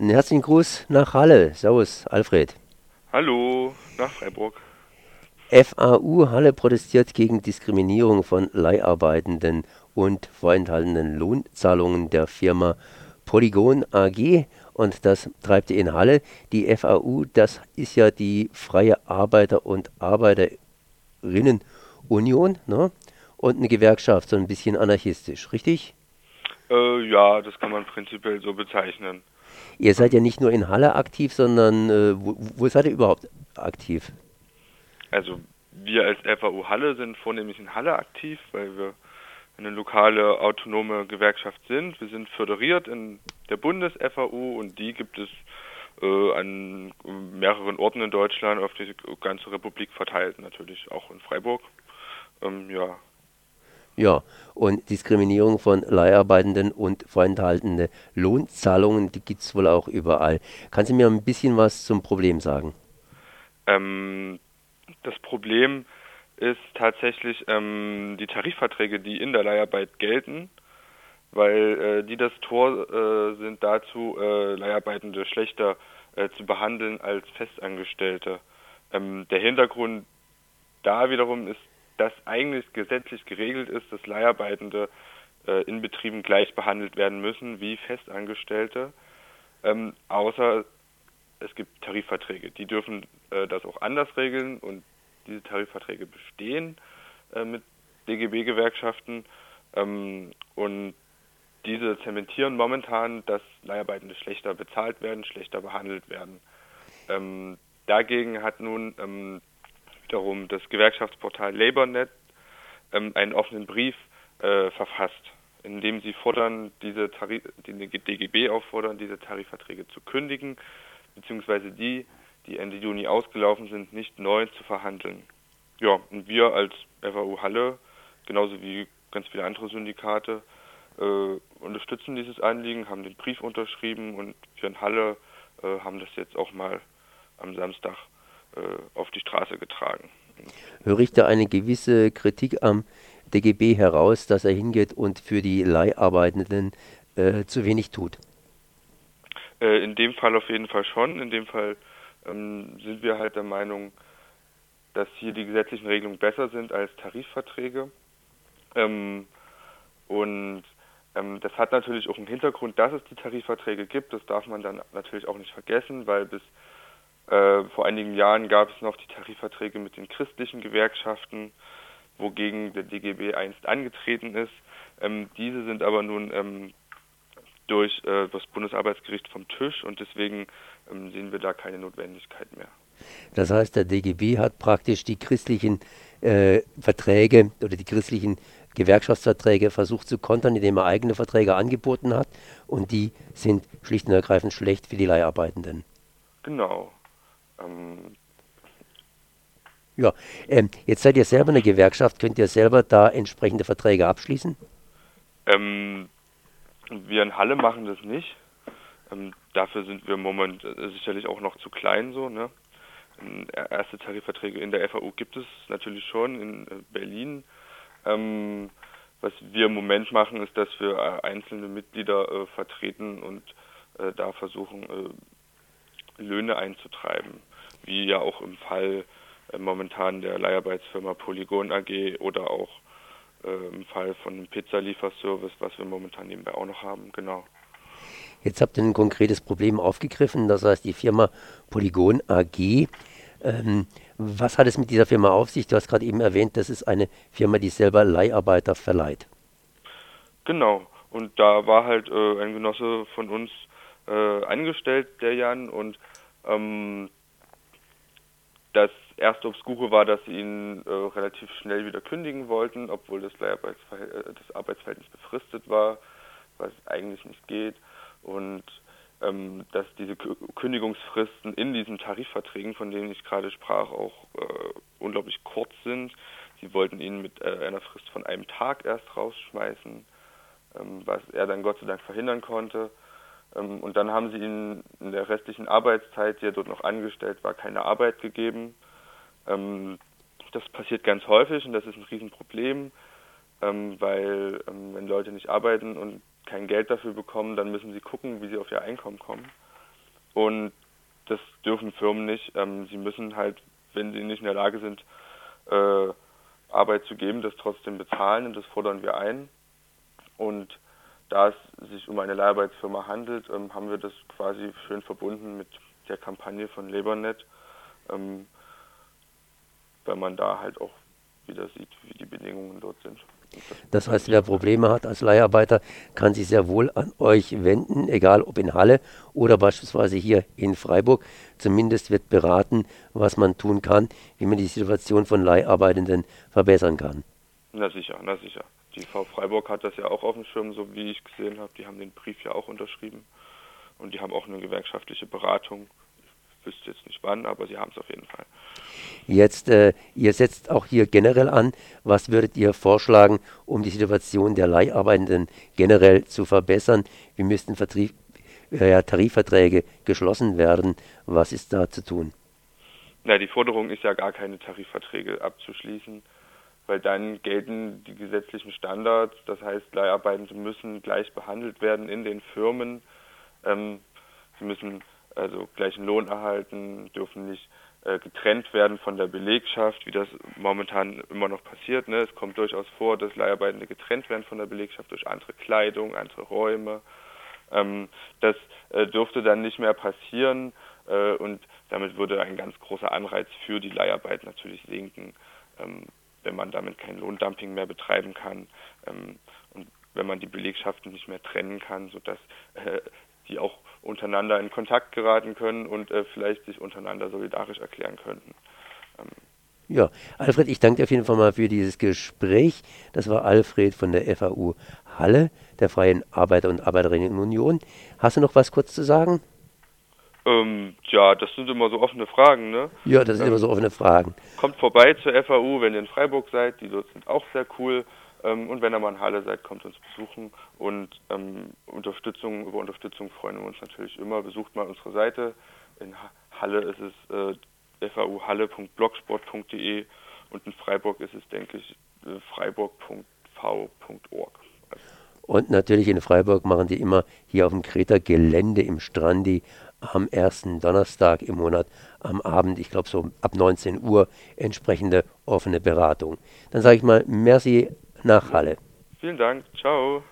Einen herzlichen Gruß nach Halle. Servus, Alfred. Hallo, nach Freiburg. FAU Halle protestiert gegen Diskriminierung von Leiharbeitenden und vorenthaltenen Lohnzahlungen der Firma Polygon AG und das treibt ihr in Halle. Die FAU, das ist ja die Freie Arbeiter- und Arbeiterinnenunion ne? und eine Gewerkschaft, so ein bisschen anarchistisch, richtig? Äh, ja, das kann man prinzipiell so bezeichnen. Ihr seid ja nicht nur in Halle aktiv, sondern äh, wo, wo seid ihr überhaupt aktiv? Also wir als FAU Halle sind vornehmlich in Halle aktiv, weil wir eine lokale autonome Gewerkschaft sind. Wir sind föderiert in der Bundes-FAU und die gibt es äh, an mehreren Orten in Deutschland auf die ganze Republik verteilt, natürlich auch in Freiburg. Ähm, ja. Ja, und Diskriminierung von Leiharbeitenden und vorenthaltene Lohnzahlungen, die gibt es wohl auch überall. Kannst du mir ein bisschen was zum Problem sagen? Ähm, das Problem ist tatsächlich ähm, die Tarifverträge, die in der Leiharbeit gelten, weil äh, die das Tor äh, sind dazu, äh, Leiharbeitende schlechter äh, zu behandeln als Festangestellte. Ähm, der Hintergrund da wiederum ist, dass eigentlich gesetzlich geregelt ist, dass Leiharbeitende äh, in Betrieben gleich behandelt werden müssen wie Festangestellte, ähm, außer es gibt Tarifverträge. Die dürfen äh, das auch anders regeln und diese Tarifverträge bestehen äh, mit DGB-Gewerkschaften ähm, und diese zementieren momentan, dass Leiharbeitende schlechter bezahlt werden, schlechter behandelt werden. Ähm, dagegen hat nun ähm, wiederum das Gewerkschaftsportal LabourNet ähm, einen offenen Brief äh, verfasst, in dem sie fordern, diese Tarif die DGB auffordern, diese Tarifverträge zu kündigen, beziehungsweise die die Ende Juni ausgelaufen sind, nicht neu zu verhandeln. Ja, und wir als FAU Halle, genauso wie ganz viele andere Syndikate, äh, unterstützen dieses Anliegen, haben den Brief unterschrieben und wir in Halle äh, haben das jetzt auch mal am Samstag auf die Straße getragen. Höre ich da eine gewisse Kritik am DGB heraus, dass er hingeht und für die Leiharbeitenden äh, zu wenig tut? Äh, in dem Fall auf jeden Fall schon. In dem Fall ähm, sind wir halt der Meinung, dass hier die gesetzlichen Regelungen besser sind als Tarifverträge. Ähm, und ähm, das hat natürlich auch einen Hintergrund, dass es die Tarifverträge gibt. Das darf man dann natürlich auch nicht vergessen, weil bis äh, vor einigen Jahren gab es noch die Tarifverträge mit den christlichen Gewerkschaften, wogegen der DGB einst angetreten ist. Ähm, diese sind aber nun ähm, durch äh, das Bundesarbeitsgericht vom Tisch und deswegen ähm, sehen wir da keine Notwendigkeit mehr. Das heißt, der DGB hat praktisch die christlichen äh, Verträge oder die christlichen Gewerkschaftsverträge versucht zu kontern, indem er eigene Verträge angeboten hat und die sind schlicht und ergreifend schlecht für die Leiharbeitenden. Genau. Ähm ja, ähm, jetzt seid ihr selber eine Gewerkschaft, könnt ihr selber da entsprechende Verträge abschließen? Ähm, wir in Halle machen das nicht. Ähm, dafür sind wir momentan äh, sicherlich auch noch zu klein so. Ne? Erste Tarifverträge in der FAU gibt es natürlich schon in äh, Berlin. Ähm, was wir im Moment machen, ist, dass wir äh, einzelne Mitglieder äh, vertreten und äh, da versuchen, äh, Löhne einzutreiben, wie ja auch im Fall momentan der Leiharbeitsfirma Polygon AG oder auch im Fall von einem Pizzalieferservice, was wir momentan nebenbei auch noch haben, genau. Jetzt habt ihr ein konkretes Problem aufgegriffen, das heißt die Firma Polygon AG. Ähm, was hat es mit dieser Firma auf sich? Du hast gerade eben erwähnt, das ist eine Firma, die selber Leiharbeiter verleiht. Genau. Und da war halt äh, ein Genosse von uns äh, angestellt, der Jan, und ähm, das erste Obskure war, dass sie ihn äh, relativ schnell wieder kündigen wollten, obwohl das, äh, das Arbeitsverhältnis befristet war, was eigentlich nicht geht und ähm, dass diese Kündigungsfristen in diesen Tarifverträgen, von denen ich gerade sprach, auch äh, unglaublich kurz sind. Sie wollten ihn mit äh, einer Frist von einem Tag erst rausschmeißen, ähm, was er dann Gott sei Dank verhindern konnte. Ähm, und dann haben sie ihm in der restlichen Arbeitszeit, die er dort noch angestellt war, keine Arbeit gegeben. Ähm, das passiert ganz häufig und das ist ein Riesenproblem, ähm, weil wenn Leute nicht arbeiten und kein Geld dafür bekommen, dann müssen sie gucken, wie sie auf ihr Einkommen kommen. Und das dürfen Firmen nicht. Sie müssen halt, wenn sie nicht in der Lage sind, äh, Arbeit zu geben, das trotzdem bezahlen und das fordern wir ein. Und da es sich um eine Leiharbeitsfirma handelt, ähm, haben wir das quasi schön verbunden mit der Kampagne von LabourNet, ähm, weil man da halt auch wieder sieht, wie die Bedingungen dort sind. Das heißt, wer Probleme hat als Leiharbeiter, kann sich sehr wohl an euch wenden, egal ob in Halle oder beispielsweise hier in Freiburg. Zumindest wird beraten, was man tun kann, wie man die Situation von Leiharbeitenden verbessern kann. Na sicher, na sicher. Die V Freiburg hat das ja auch auf dem Schirm, so wie ich gesehen habe. Die haben den Brief ja auch unterschrieben. Und die haben auch eine gewerkschaftliche Beratung wüsste jetzt nicht wann, aber sie haben es auf jeden Fall. Jetzt, äh, ihr setzt auch hier generell an. Was würdet ihr vorschlagen, um die Situation der Leiharbeitenden generell zu verbessern? Wie müssten Vertrieb, äh, Tarifverträge geschlossen werden? Was ist da zu tun? Na, die Forderung ist ja gar keine Tarifverträge abzuschließen, weil dann gelten die gesetzlichen Standards. Das heißt, Leiharbeitende müssen gleich behandelt werden in den Firmen. Ähm, sie müssen also gleichen Lohn erhalten, dürfen nicht äh, getrennt werden von der Belegschaft, wie das momentan immer noch passiert. Ne? Es kommt durchaus vor, dass Leiharbeitende getrennt werden von der Belegschaft durch andere Kleidung, andere Räume. Ähm, das äh, dürfte dann nicht mehr passieren äh, und damit würde ein ganz großer Anreiz für die Leiharbeit natürlich sinken, ähm, wenn man damit kein Lohndumping mehr betreiben kann ähm, und wenn man die Belegschaften nicht mehr trennen kann, sodass äh, die auch untereinander in Kontakt geraten können und äh, vielleicht sich untereinander solidarisch erklären könnten. Ähm. Ja, Alfred, ich danke dir auf jeden Fall mal für dieses Gespräch. Das war Alfred von der FAU Halle, der Freien Arbeiter- und Arbeiterinnenunion. Hast du noch was kurz zu sagen? Ähm, ja, das sind immer so offene Fragen, ne? Ja, das sind ähm, immer so offene Fragen. Kommt vorbei zur FAU, wenn ihr in Freiburg seid. Die dort sind auch sehr cool. Ähm, und wenn ihr mal in Halle seid, kommt uns besuchen. Und ähm, Unterstützung, über Unterstützung freuen wir uns natürlich immer. Besucht mal unsere Seite. In Halle ist es äh, fauhalle.blogsport.de und in Freiburg ist es, denke ich, äh, freiburg.v.org. Und natürlich in Freiburg machen die immer hier auf dem Kreta Gelände im Strandi am ersten Donnerstag im Monat am Abend, ich glaube so ab 19 Uhr, entsprechende offene Beratung. Dann sage ich mal, merci nach Halle. Vielen Dank. Ciao.